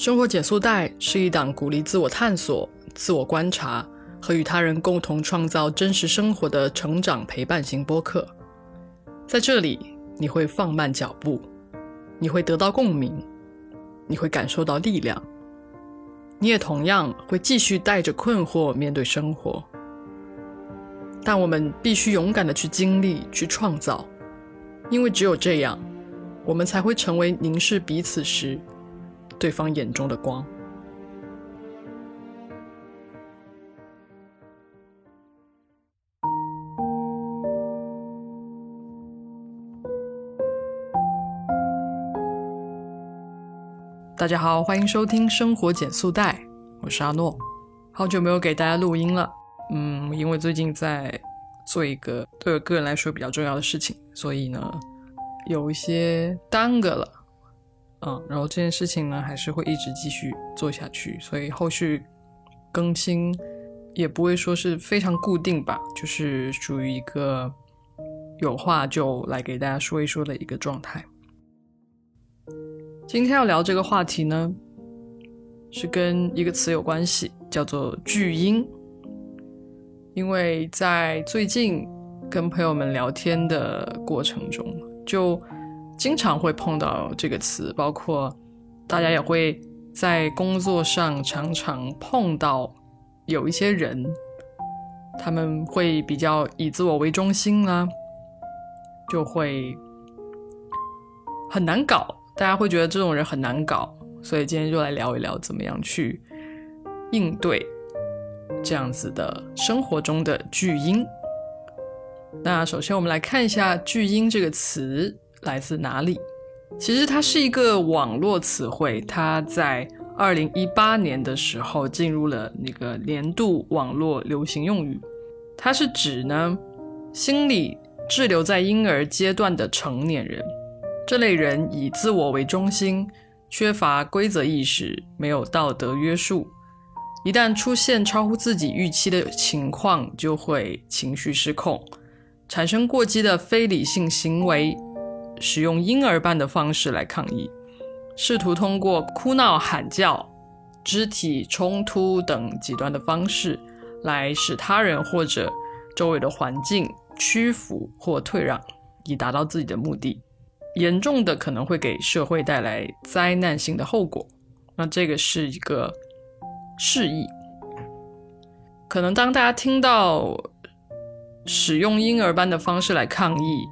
生活减速带是一档鼓励自我探索、自我观察和与他人共同创造真实生活的成长陪伴型播客。在这里，你会放慢脚步，你会得到共鸣，你会感受到力量，你也同样会继续带着困惑面对生活。但我们必须勇敢的去经历、去创造，因为只有这样，我们才会成为凝视彼此时。对方眼中的光。大家好，欢迎收听《生活减速带》，我是阿诺。好久没有给大家录音了，嗯，因为最近在做一个对我个人来说比较重要的事情，所以呢，有一些耽搁了。嗯，然后这件事情呢，还是会一直继续做下去，所以后续更新也不会说是非常固定吧，就是属于一个有话就来给大家说一说的一个状态。今天要聊这个话题呢，是跟一个词有关系，叫做巨婴。因为在最近跟朋友们聊天的过程中，就。经常会碰到这个词，包括大家也会在工作上常常碰到有一些人，他们会比较以自我为中心啦，就会很难搞，大家会觉得这种人很难搞，所以今天就来聊一聊怎么样去应对这样子的生活中的巨婴。那首先我们来看一下“巨婴”这个词。来自哪里？其实它是一个网络词汇，它在二零一八年的时候进入了那个年度网络流行用语。它是指呢，心理滞留在婴儿阶段的成年人。这类人以自我为中心，缺乏规则意识，没有道德约束。一旦出现超乎自己预期的情况，就会情绪失控，产生过激的非理性行为。使用婴儿般的方式来抗议，试图通过哭闹、喊叫、肢体冲突等极端的方式来使他人或者周围的环境屈服或退让，以达到自己的目的。严重的可能会给社会带来灾难性的后果。那这个是一个示意。可能当大家听到使用婴儿般的方式来抗议。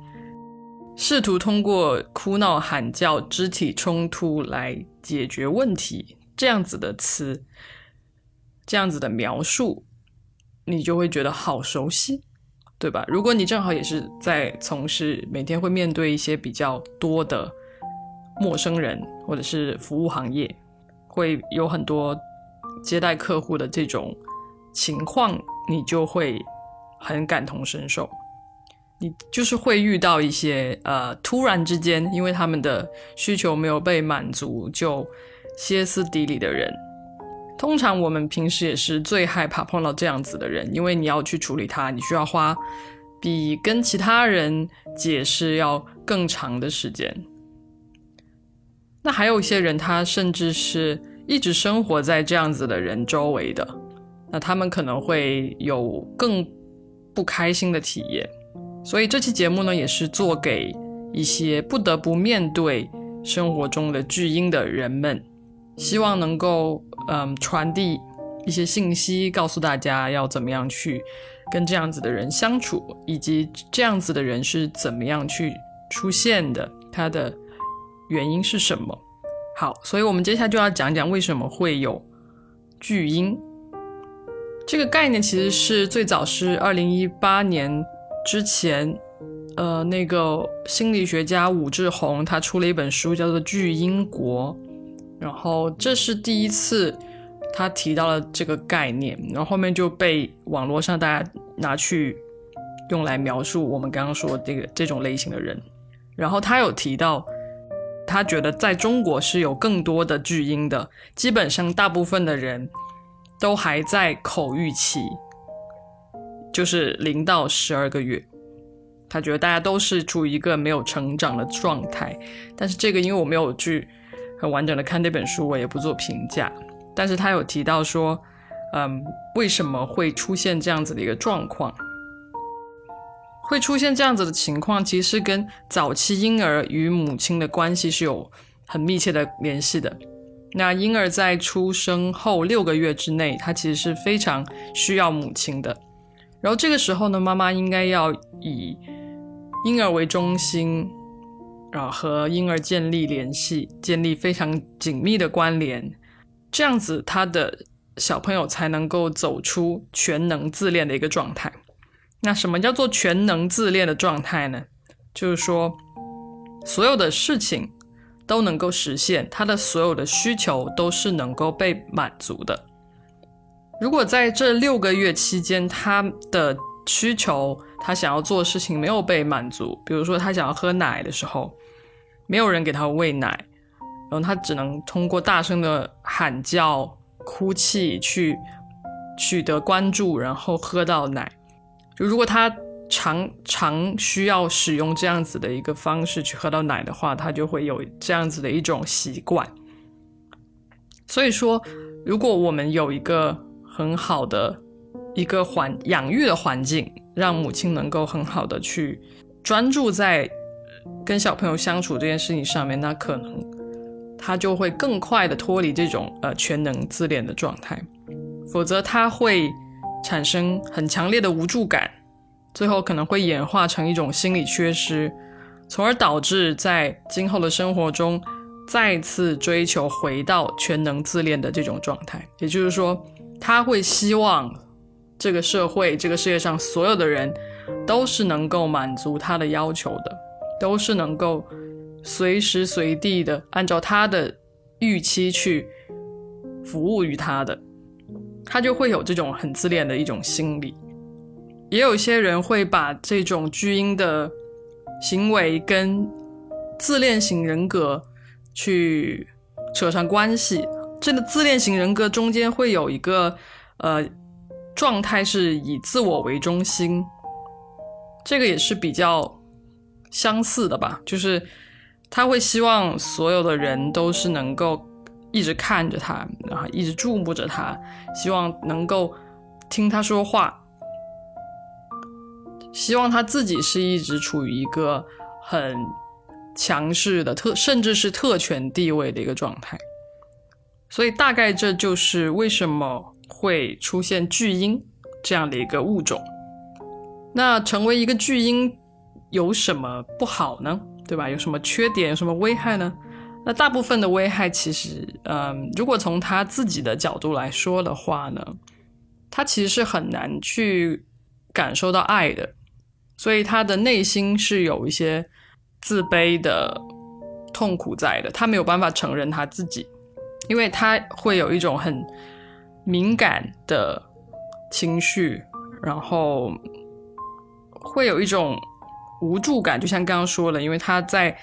试图通过哭闹、喊叫、肢体冲突来解决问题，这样子的词，这样子的描述，你就会觉得好熟悉，对吧？如果你正好也是在从事每天会面对一些比较多的陌生人，或者是服务行业，会有很多接待客户的这种情况，你就会很感同身受。你就是会遇到一些呃，突然之间，因为他们的需求没有被满足，就歇斯底里的人。通常我们平时也是最害怕碰到这样子的人，因为你要去处理他，你需要花比跟其他人解释要更长的时间。那还有一些人，他甚至是一直生活在这样子的人周围的，那他们可能会有更不开心的体验。所以这期节目呢，也是做给一些不得不面对生活中的巨婴的人们，希望能够嗯传递一些信息，告诉大家要怎么样去跟这样子的人相处，以及这样子的人是怎么样去出现的，它的原因是什么。好，所以我们接下来就要讲讲为什么会有巨婴这个概念，其实是最早是二零一八年。之前，呃，那个心理学家武志红他出了一本书，叫做《巨婴国》，然后这是第一次他提到了这个概念，然后后面就被网络上大家拿去用来描述我们刚刚说这个这种类型的人。然后他有提到，他觉得在中国是有更多的巨婴的，基本上大部分的人都还在口欲期。就是零到十二个月，他觉得大家都是处于一个没有成长的状态。但是这个，因为我没有去很完整的看这本书，我也不做评价。但是他有提到说，嗯，为什么会出现这样子的一个状况？会出现这样子的情况，其实跟早期婴儿与母亲的关系是有很密切的联系的。那婴儿在出生后六个月之内，他其实是非常需要母亲的。然后这个时候呢，妈妈应该要以婴儿为中心，啊，和婴儿建立联系，建立非常紧密的关联，这样子他的小朋友才能够走出全能自恋的一个状态。那什么叫做全能自恋的状态呢？就是说，所有的事情。都能够实现他的所有的需求都是能够被满足的。如果在这六个月期间，他的需求，他想要做的事情没有被满足，比如说他想要喝奶的时候，没有人给他喂奶，然后他只能通过大声的喊叫、哭泣去取得关注，然后喝到奶。就如果他。常常需要使用这样子的一个方式去喝到奶的话，他就会有这样子的一种习惯。所以说，如果我们有一个很好的一个环养育的环境，让母亲能够很好的去专注在跟小朋友相处这件事情上面，那可能他就会更快的脱离这种呃全能自恋的状态。否则，他会产生很强烈的无助感。最后可能会演化成一种心理缺失，从而导致在今后的生活中再次追求回到全能自恋的这种状态。也就是说，他会希望这个社会、这个世界上所有的人都是能够满足他的要求的，都是能够随时随地的按照他的预期去服务于他的，他就会有这种很自恋的一种心理。也有些人会把这种巨婴的行为跟自恋型人格去扯上关系。这个自恋型人格中间会有一个呃状态是以自我为中心，这个也是比较相似的吧。就是他会希望所有的人都是能够一直看着他，然后一直注目着他，希望能够听他说话。希望他自己是一直处于一个很强势的特，甚至是特权地位的一个状态，所以大概这就是为什么会出现巨婴这样的一个物种。那成为一个巨婴有什么不好呢？对吧？有什么缺点？有什么危害呢？那大部分的危害其实，嗯，如果从他自己的角度来说的话呢，他其实是很难去感受到爱的。所以他的内心是有一些自卑的痛苦在的，他没有办法承认他自己，因为他会有一种很敏感的情绪，然后会有一种无助感，就像刚刚说的，因为他在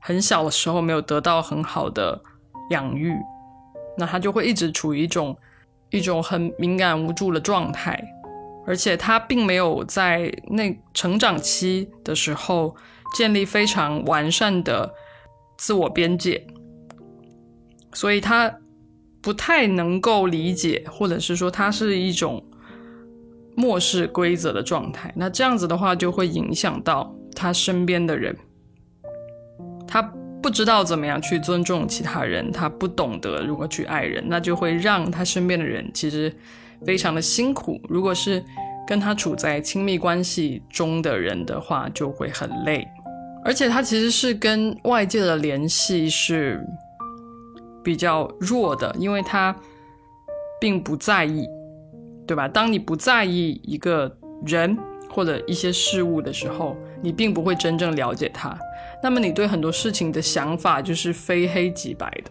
很小的时候没有得到很好的养育，那他就会一直处于一种一种很敏感无助的状态。而且他并没有在那成长期的时候建立非常完善的自我边界，所以他不太能够理解，或者是说他是一种漠视规则的状态。那这样子的话，就会影响到他身边的人，他不知道怎么样去尊重其他人，他不懂得如何去爱人，那就会让他身边的人其实。非常的辛苦，如果是跟他处在亲密关系中的人的话，就会很累，而且他其实是跟外界的联系是比较弱的，因为他并不在意，对吧？当你不在意一个人或者一些事物的时候，你并不会真正了解他，那么你对很多事情的想法就是非黑即白的，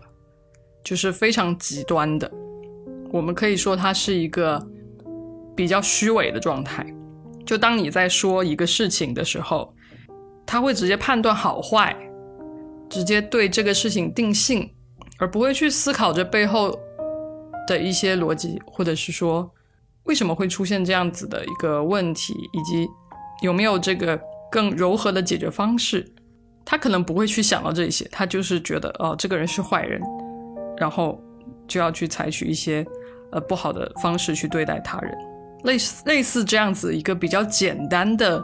就是非常极端的。我们可以说，它是一个比较虚伪的状态。就当你在说一个事情的时候，他会直接判断好坏，直接对这个事情定性，而不会去思考这背后的一些逻辑，或者是说为什么会出现这样子的一个问题，以及有没有这个更柔和的解决方式。他可能不会去想到这些，他就是觉得哦，这个人是坏人。然后就要去采取一些呃不好的方式去对待他人，类似类似这样子一个比较简单的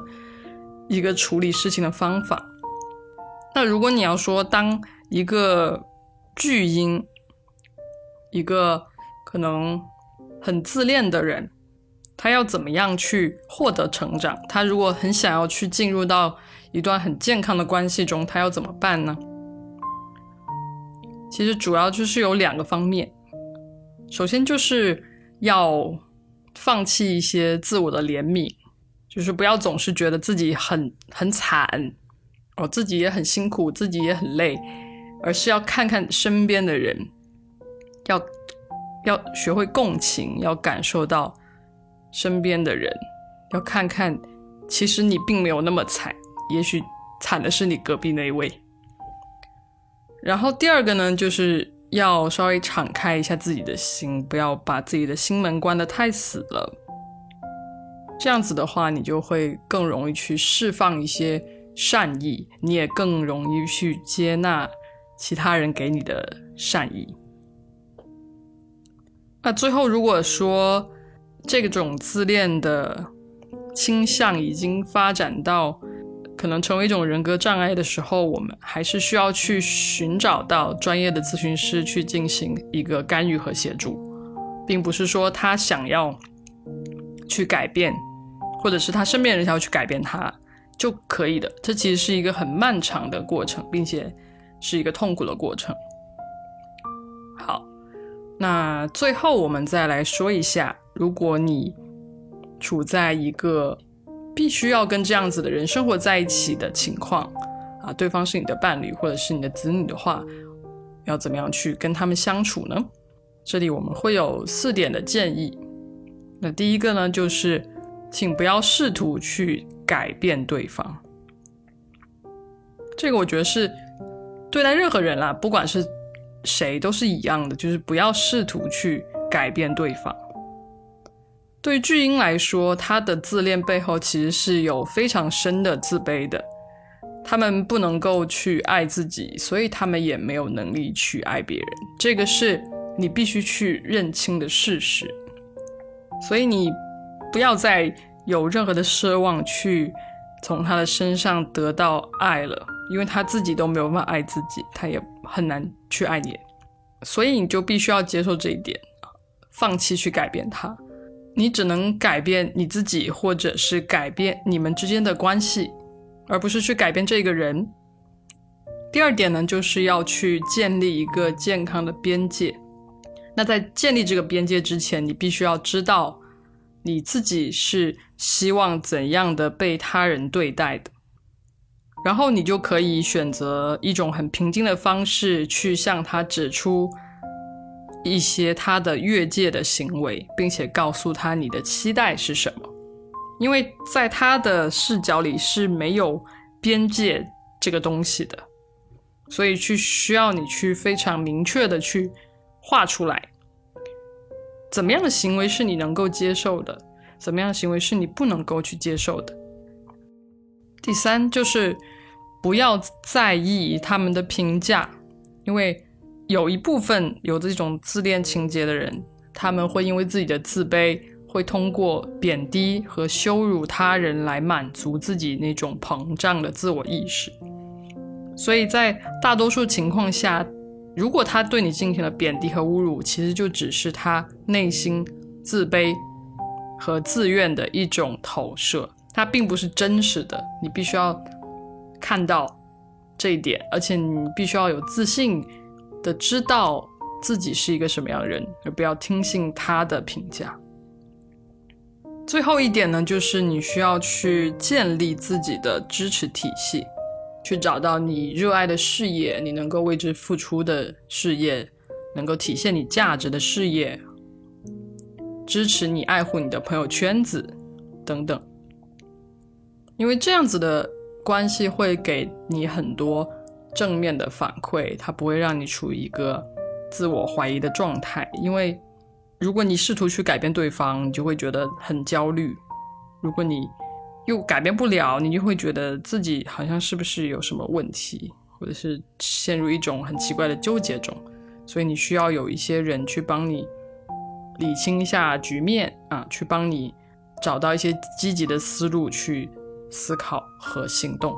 一个处理事情的方法。那如果你要说当一个巨婴，一个可能很自恋的人，他要怎么样去获得成长？他如果很想要去进入到一段很健康的关系中，他要怎么办呢？其实主要就是有两个方面，首先就是要放弃一些自我的怜悯，就是不要总是觉得自己很很惨，哦，自己也很辛苦，自己也很累，而是要看看身边的人，要要学会共情，要感受到身边的人，要看看其实你并没有那么惨，也许惨的是你隔壁那一位。然后第二个呢，就是要稍微敞开一下自己的心，不要把自己的心门关得太死了。这样子的话，你就会更容易去释放一些善意，你也更容易去接纳其他人给你的善意。那最后，如果说这种自恋的倾向已经发展到，可能成为一种人格障碍的时候，我们还是需要去寻找到专业的咨询师去进行一个干预和协助，并不是说他想要去改变，或者是他身边人想要去改变他就可以的。这其实是一个很漫长的过程，并且是一个痛苦的过程。好，那最后我们再来说一下，如果你处在一个。必须要跟这样子的人生活在一起的情况啊，对方是你的伴侣或者是你的子女的话，要怎么样去跟他们相处呢？这里我们会有四点的建议。那第一个呢，就是请不要试图去改变对方。这个我觉得是对待任何人啦，不管是谁都是一样的，就是不要试图去改变对方。对于巨婴来说，他的自恋背后其实是有非常深的自卑的。他们不能够去爱自己，所以他们也没有能力去爱别人。这个是你必须去认清的事实。所以你不要再有任何的奢望去从他的身上得到爱了，因为他自己都没有办法爱自己，他也很难去爱你。所以你就必须要接受这一点，放弃去改变他。你只能改变你自己，或者是改变你们之间的关系，而不是去改变这个人。第二点呢，就是要去建立一个健康的边界。那在建立这个边界之前，你必须要知道你自己是希望怎样的被他人对待的，然后你就可以选择一种很平静的方式去向他指出。一些他的越界的行为，并且告诉他你的期待是什么，因为在他的视角里是没有边界这个东西的，所以去需要你去非常明确的去画出来，怎么样的行为是你能够接受的，怎么样的行为是你不能够去接受的。第三就是不要在意他们的评价，因为。有一部分有这种自恋情节的人，他们会因为自己的自卑，会通过贬低和羞辱他人来满足自己那种膨胀的自我意识。所以在大多数情况下，如果他对你进行了贬低和侮辱，其实就只是他内心自卑和自愿的一种投射，它并不是真实的。你必须要看到这一点，而且你必须要有自信。的知道自己是一个什么样的人，而不要听信他的评价。最后一点呢，就是你需要去建立自己的支持体系，去找到你热爱的事业，你能够为之付出的事业，能够体现你价值的事业，支持你爱护你的朋友圈子等等。因为这样子的关系会给你很多。正面的反馈，它不会让你处于一个自我怀疑的状态。因为如果你试图去改变对方，你就会觉得很焦虑；如果你又改变不了，你就会觉得自己好像是不是有什么问题，或者是陷入一种很奇怪的纠结中。所以你需要有一些人去帮你理清一下局面啊，去帮你找到一些积极的思路去思考和行动。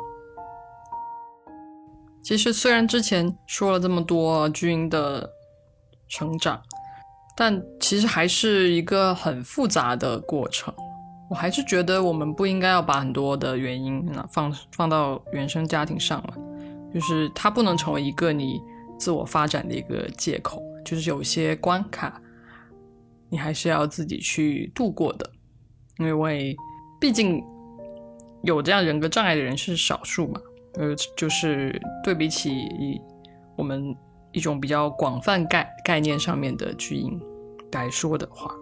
其实虽然之前说了这么多军的成长，但其实还是一个很复杂的过程。我还是觉得我们不应该要把很多的原因放放到原生家庭上了，就是它不能成为一个你自我发展的一个借口。就是有些关卡，你还是要自己去度过的，因为毕竟有这样人格障碍的人是少数嘛。呃，就是对比起我们一种比较广泛概概念上面的巨婴来说的话。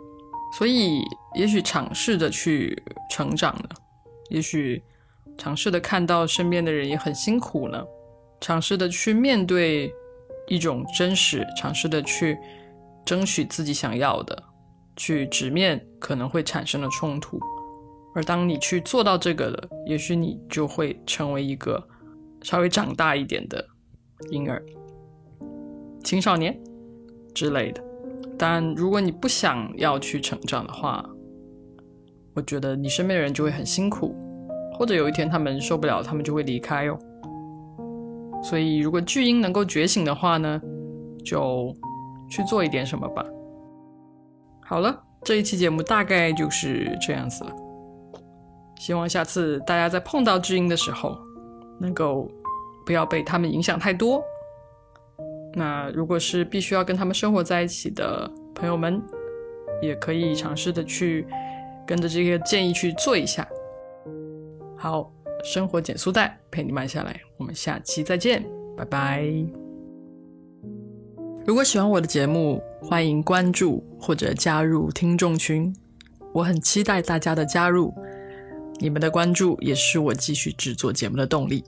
所以，也许尝试着去成长呢，也许尝试的看到身边的人也很辛苦呢，尝试的去面对一种真实，尝试的去争取自己想要的，去直面可能会产生的冲突。而当你去做到这个了，也许你就会成为一个稍微长大一点的婴儿、青少年之类的。但如果你不想要去成长的话，我觉得你身边的人就会很辛苦，或者有一天他们受不了，他们就会离开哦。所以，如果巨婴能够觉醒的话呢，就去做一点什么吧。好了，这一期节目大概就是这样子了。希望下次大家在碰到巨婴的时候，能够不要被他们影响太多。那如果是必须要跟他们生活在一起的朋友们，也可以尝试的去跟着这个建议去做一下。好，生活减速带陪你慢下来，我们下期再见，拜拜。如果喜欢我的节目，欢迎关注或者加入听众群，我很期待大家的加入，你们的关注也是我继续制作节目的动力。